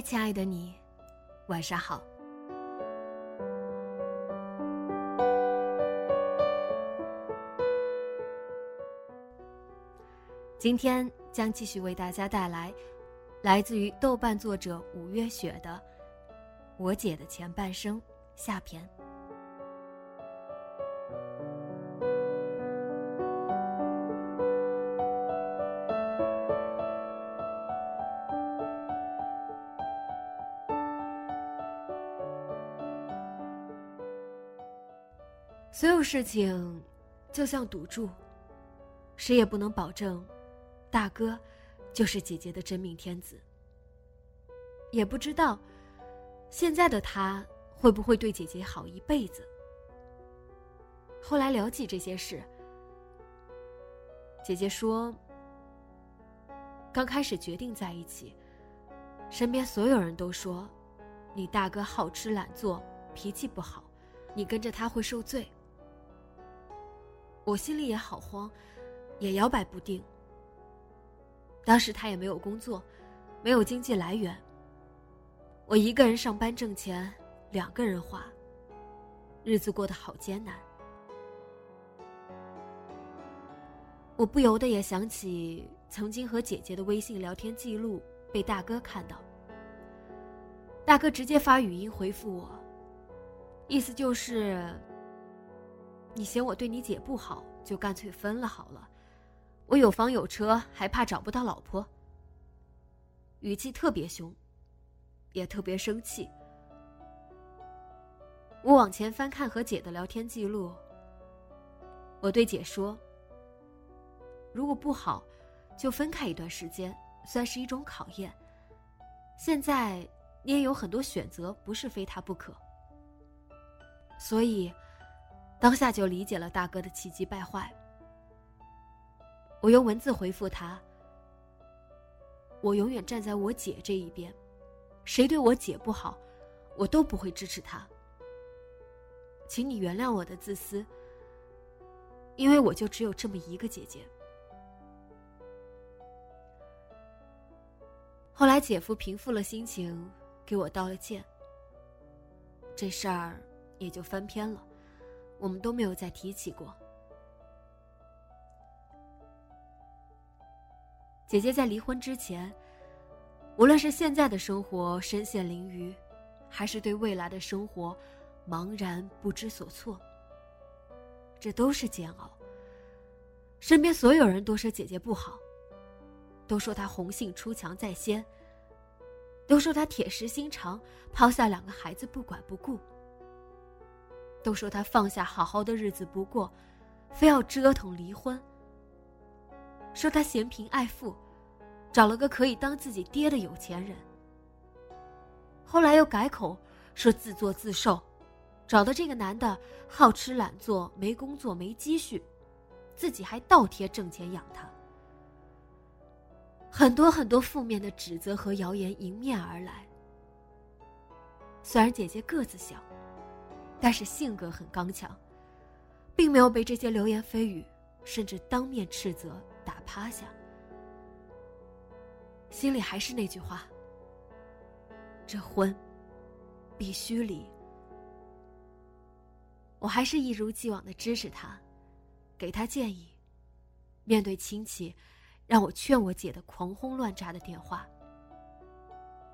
亲爱的你，晚上好。今天将继续为大家带来来自于豆瓣作者五月雪的《我姐的前半生》下篇。事情就像赌注，谁也不能保证大哥就是姐姐的真命天子。也不知道现在的他会不会对姐姐好一辈子。后来聊起这些事，姐姐说，刚开始决定在一起，身边所有人都说，你大哥好吃懒做，脾气不好，你跟着他会受罪。我心里也好慌，也摇摆不定。当时他也没有工作，没有经济来源。我一个人上班挣钱，两个人花，日子过得好艰难。我不由得也想起曾经和姐姐的微信聊天记录被大哥看到，大哥直接发语音回复我，意思就是。你嫌我对你姐不好，就干脆分了好了。我有房有车，还怕找不到老婆？语气特别凶，也特别生气。我往前翻看和姐的聊天记录，我对姐说：“如果不好，就分开一段时间，算是一种考验。现在你也有很多选择，不是非他不可。所以。”当下就理解了大哥的气急败坏。我用文字回复他：“我永远站在我姐这一边，谁对我姐不好，我都不会支持他。请你原谅我的自私，因为我就只有这么一个姐姐。”后来姐夫平复了心情，给我道了歉，这事儿也就翻篇了。我们都没有再提起过。姐姐在离婚之前，无论是现在的生活身陷囹圄，还是对未来的生活茫然不知所措，这都是煎熬。身边所有人都说姐姐不好，都说她红杏出墙在先，都说她铁石心肠，抛下两个孩子不管不顾。都说他放下好好的日子不过，非要折腾离婚。说他嫌贫爱富，找了个可以当自己爹的有钱人。后来又改口说自作自受，找的这个男的好吃懒做，没工作没积蓄，自己还倒贴挣钱养他。很多很多负面的指责和谣言迎面而来。虽然姐姐个子小。但是性格很刚强，并没有被这些流言蜚语，甚至当面斥责打趴下。心里还是那句话：这婚必须离。我还是一如既往的支持他，给他建议。面对亲戚，让我劝我姐的狂轰乱炸的电话。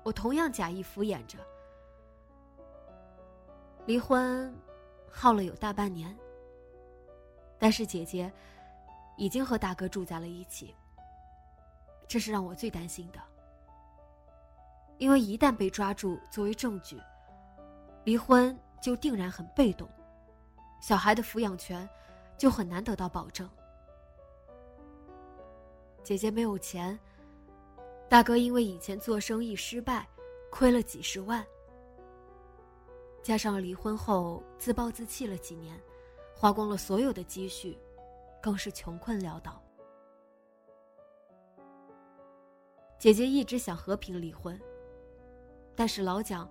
我同样假意敷衍着。离婚耗了有大半年，但是姐姐已经和大哥住在了一起。这是让我最担心的，因为一旦被抓住作为证据，离婚就定然很被动，小孩的抚养权就很难得到保证。姐姐没有钱，大哥因为以前做生意失败，亏了几十万，加上离婚后自暴自弃了几年，花光了所有的积蓄，更是穷困潦倒。姐姐一直想和平离婚，但是老蒋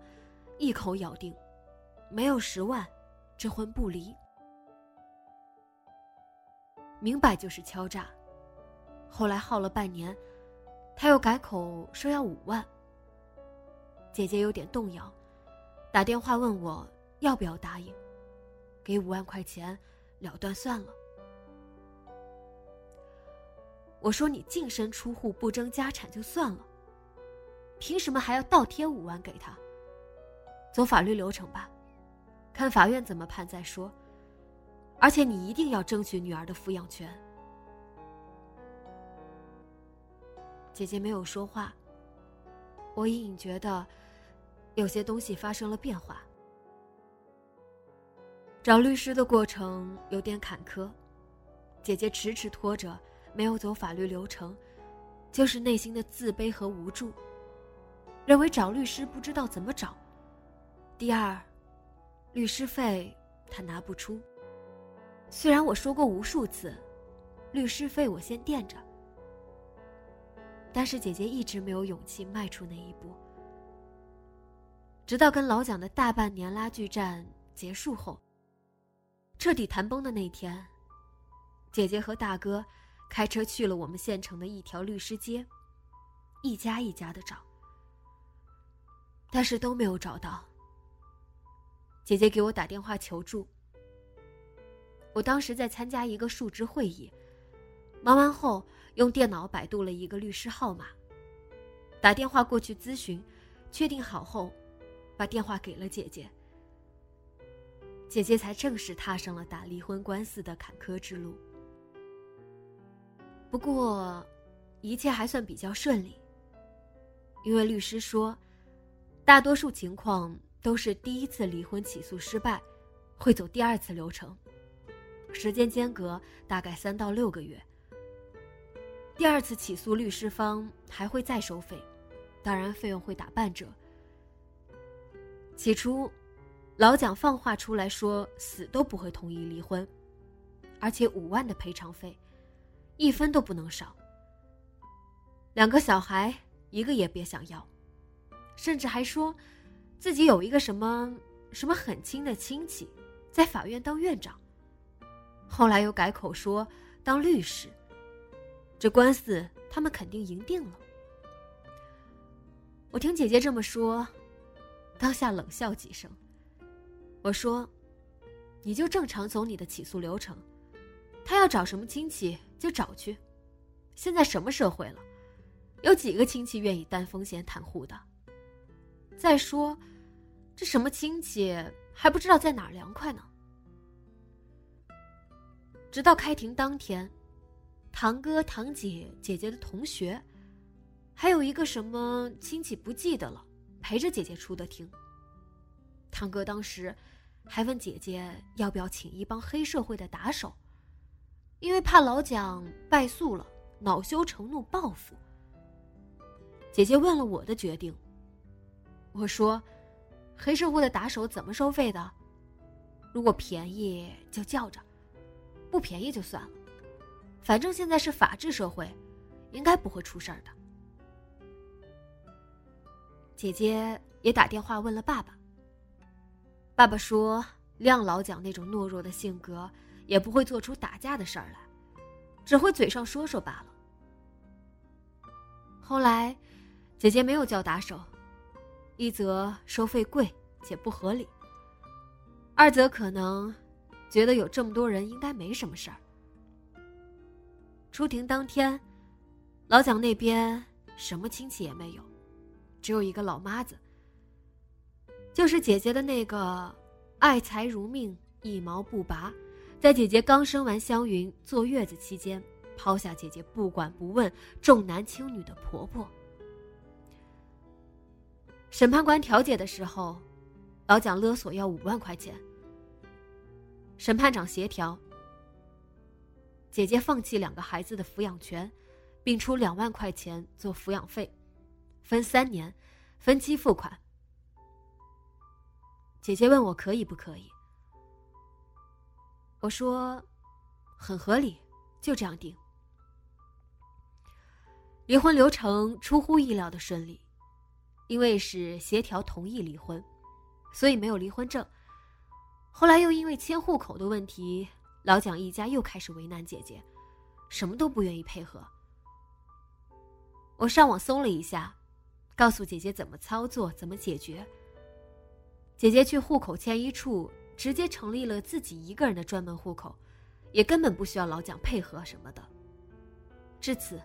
一口咬定，没有十万，这婚不离。明摆就是敲诈。后来耗了半年，他又改口说要五万。姐姐有点动摇，打电话问我要不要答应，给五万块钱了断算了。我说你净身出户不争家产就算了，凭什么还要倒贴五万给他？走法律流程吧，看法院怎么判再说。而且你一定要争取女儿的抚养权。姐姐没有说话，我隐隐觉得有些东西发生了变化。找律师的过程有点坎坷，姐姐迟迟拖着没有走法律流程，就是内心的自卑和无助，认为找律师不知道怎么找。第二，律师费她拿不出。虽然我说过无数次，律师费我先垫着。但是姐姐一直没有勇气迈出那一步，直到跟老蒋的大半年拉锯战结束后，彻底谈崩的那天，姐姐和大哥开车去了我们县城的一条律师街，一家一家的找，但是都没有找到。姐姐给我打电话求助，我当时在参加一个述职会议，忙完后。用电脑百度了一个律师号码，打电话过去咨询，确定好后，把电话给了姐姐。姐姐才正式踏上了打离婚官司的坎坷之路。不过，一切还算比较顺利，因为律师说，大多数情况都是第一次离婚起诉失败，会走第二次流程，时间间隔大概三到六个月。第二次起诉，律师方还会再收费，当然费用会打半折。起初，老蒋放话出来说，死都不会同意离婚，而且五万的赔偿费，一分都不能少。两个小孩，一个也别想要，甚至还说，自己有一个什么什么很亲的亲戚，在法院当院长。后来又改口说当律师。这官司他们肯定赢定了。我听姐姐这么说，当下冷笑几声。我说：“你就正常走你的起诉流程，他要找什么亲戚就找去。现在什么社会了，有几个亲戚愿意担风险袒护的？再说，这什么亲戚还不知道在哪凉快呢？”直到开庭当天。堂哥、堂姐、姐姐的同学，还有一个什么亲戚不记得了，陪着姐姐出的庭。堂哥当时还问姐姐要不要请一帮黑社会的打手，因为怕老蒋败诉了，恼羞成怒报复。姐姐问了我的决定，我说：“黑社会的打手怎么收费的？如果便宜就叫着，不便宜就算了。”反正现在是法治社会，应该不会出事儿的。姐姐也打电话问了爸爸。爸爸说：“亮老蒋那种懦弱的性格，也不会做出打架的事儿来，只会嘴上说说罢了。”后来，姐姐没有叫打手，一则收费贵且不合理，二则可能觉得有这么多人应该没什么事儿。出庭当天，老蒋那边什么亲戚也没有，只有一个老妈子，就是姐姐的那个爱财如命、一毛不拔，在姐姐刚生完香云坐月子期间，抛下姐姐不管不问、重男轻女的婆婆。审判官调解的时候，老蒋勒索要五万块钱。审判长协调，姐姐放弃两个孩子的抚养权。并出两万块钱做抚养费，分三年，分期付款。姐姐问我可以不可以，我说很合理，就这样定。离婚流程出乎意料的顺利，因为是协调同意离婚，所以没有离婚证。后来又因为迁户口的问题，老蒋一家又开始为难姐姐，什么都不愿意配合。我上网搜了一下，告诉姐姐怎么操作、怎么解决。姐姐去户口迁移处直接成立了自己一个人的专门户口，也根本不需要老蒋配合什么的。至此，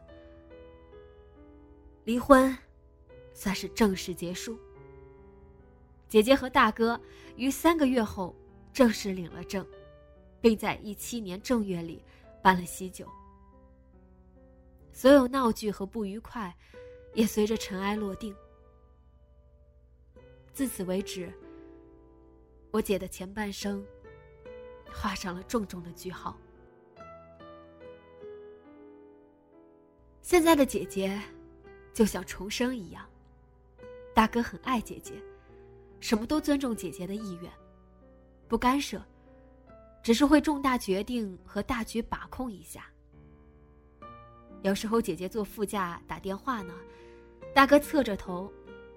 离婚算是正式结束。姐姐和大哥于三个月后正式领了证，并在一七年正月里办了喜酒。所有闹剧和不愉快，也随着尘埃落定。自此为止，我姐的前半生画上了重重的句号。现在的姐姐，就像重生一样，大哥很爱姐姐，什么都尊重姐姐的意愿，不干涉，只是会重大决定和大局把控一下。有时候姐姐坐副驾打电话呢，大哥侧着头，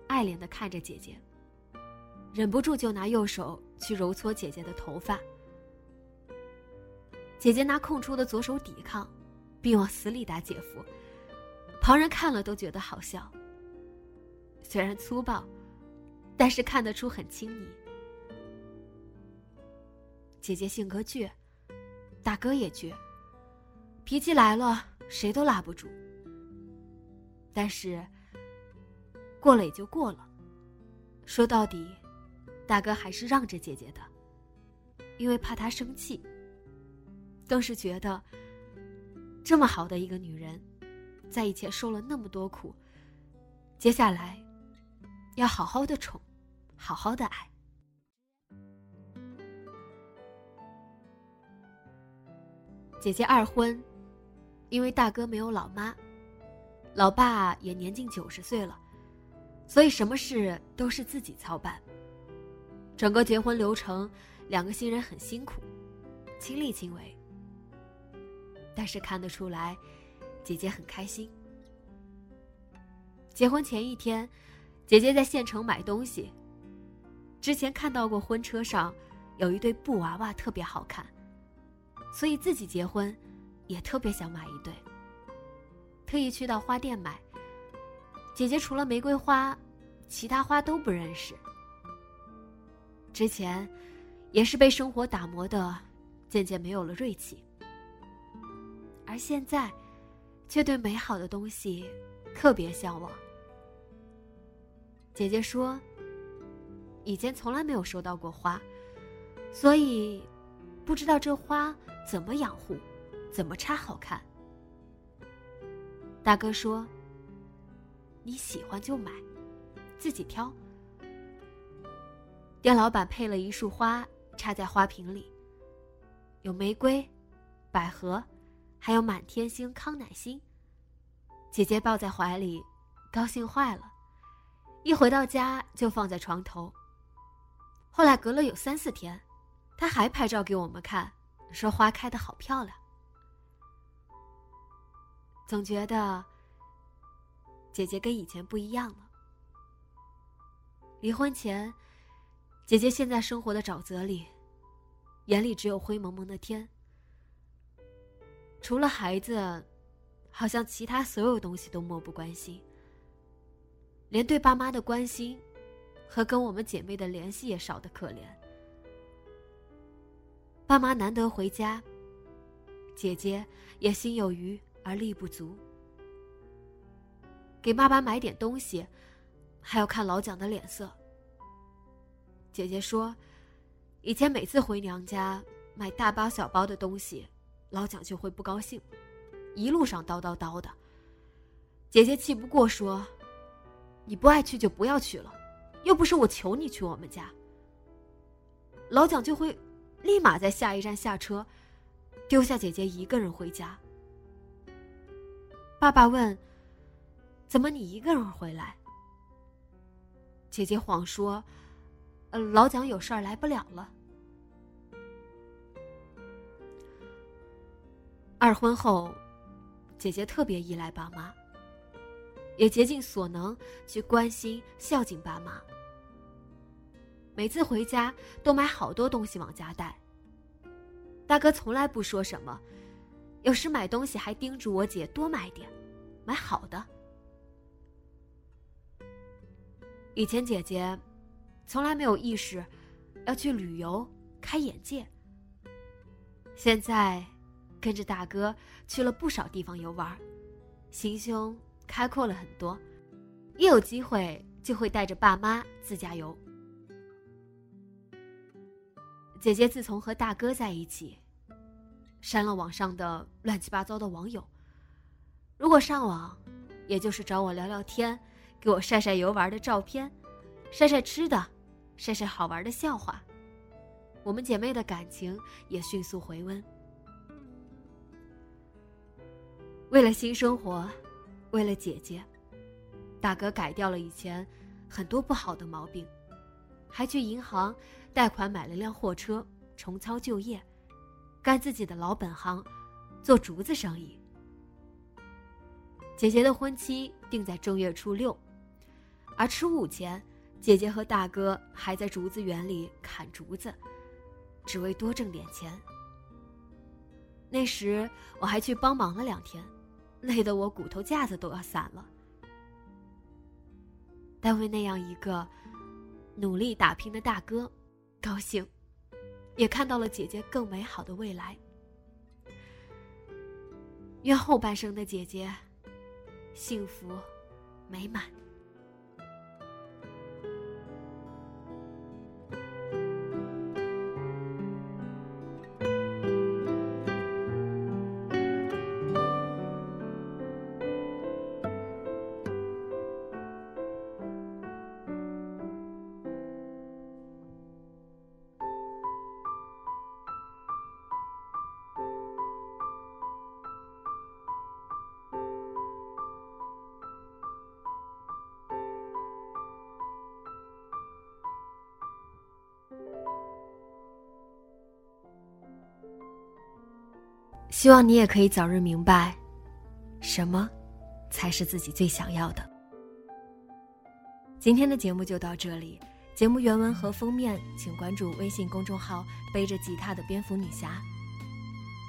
爱怜的看着姐姐，忍不住就拿右手去揉搓姐姐的头发。姐姐拿空出的左手抵抗，并往死里打姐夫，旁人看了都觉得好笑。虽然粗暴，但是看得出很亲昵。姐姐性格倔，大哥也倔，脾气来了。谁都拉不住，但是过了也就过了。说到底，大哥还是让着姐姐的，因为怕她生气，更是觉得这么好的一个女人，在以前受了那么多苦，接下来要好好的宠，好好的爱。姐姐二婚。因为大哥没有老妈，老爸也年近九十岁了，所以什么事都是自己操办。整个结婚流程，两个新人很辛苦，亲力亲为。但是看得出来，姐姐很开心。结婚前一天，姐姐在县城买东西，之前看到过婚车上有一对布娃娃特别好看，所以自己结婚。也特别想买一对，特意去到花店买。姐姐除了玫瑰花，其他花都不认识。之前，也是被生活打磨的，渐渐没有了锐气。而现在，却对美好的东西特别向往。姐姐说，以前从来没有收到过花，所以不知道这花怎么养护。怎么插好看？大哥说：“你喜欢就买，自己挑。”店老板配了一束花插在花瓶里，有玫瑰、百合，还有满天星、康乃馨。姐姐抱在怀里，高兴坏了，一回到家就放在床头。后来隔了有三四天，她还拍照给我们看，说花开的好漂亮。总觉得姐姐跟以前不一样了。离婚前，姐姐现在生活的沼泽里，眼里只有灰蒙蒙的天，除了孩子，好像其他所有东西都漠不关心，连对爸妈的关心和跟我们姐妹的联系也少得可怜。爸妈难得回家，姐姐也心有余。而力不足，给爸爸买点东西，还要看老蒋的脸色。姐姐说，以前每次回娘家买大包小包的东西，老蒋就会不高兴，一路上叨叨叨的。姐姐气不过说：“你不爱去就不要去了，又不是我求你去我们家。”老蒋就会立马在下一站下车，丢下姐姐一个人回家。爸爸问：“怎么你一个人回来？”姐姐谎说：“呃，老蒋有事儿来不了了。”二婚后，姐姐特别依赖爸妈，也竭尽所能去关心孝敬爸妈。每次回家都买好多东西往家带。大哥从来不说什么，有时买东西还叮嘱我姐多买点，买好的。以前姐姐从来没有意识要去旅游开眼界，现在跟着大哥去了不少地方游玩，心胸开阔了很多，一有机会就会带着爸妈自驾游。姐姐自从和大哥在一起，删了网上的乱七八糟的网友。如果上网，也就是找我聊聊天，给我晒晒游玩的照片，晒晒吃的，晒晒好玩的笑话。我们姐妹的感情也迅速回温。为了新生活，为了姐姐，大哥改掉了以前很多不好的毛病，还去银行。贷款买了辆货车，重操旧业，干自己的老本行，做竹子生意。姐姐的婚期定在正月初六，而初五前，姐姐和大哥还在竹子园里砍竹子，只为多挣点钱。那时我还去帮忙了两天，累得我骨头架子都要散了。但为那样一个努力打拼的大哥。高兴，也看到了姐姐更美好的未来。愿后半生的姐姐幸福美满。希望你也可以早日明白，什么才是自己最想要的。今天的节目就到这里，节目原文和封面请关注微信公众号“背着吉他的蝙蝠女侠”。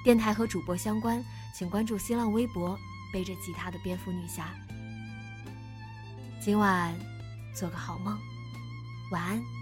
电台和主播相关，请关注新浪微博“背着吉他的蝙蝠女侠”。今晚做个好梦，晚安。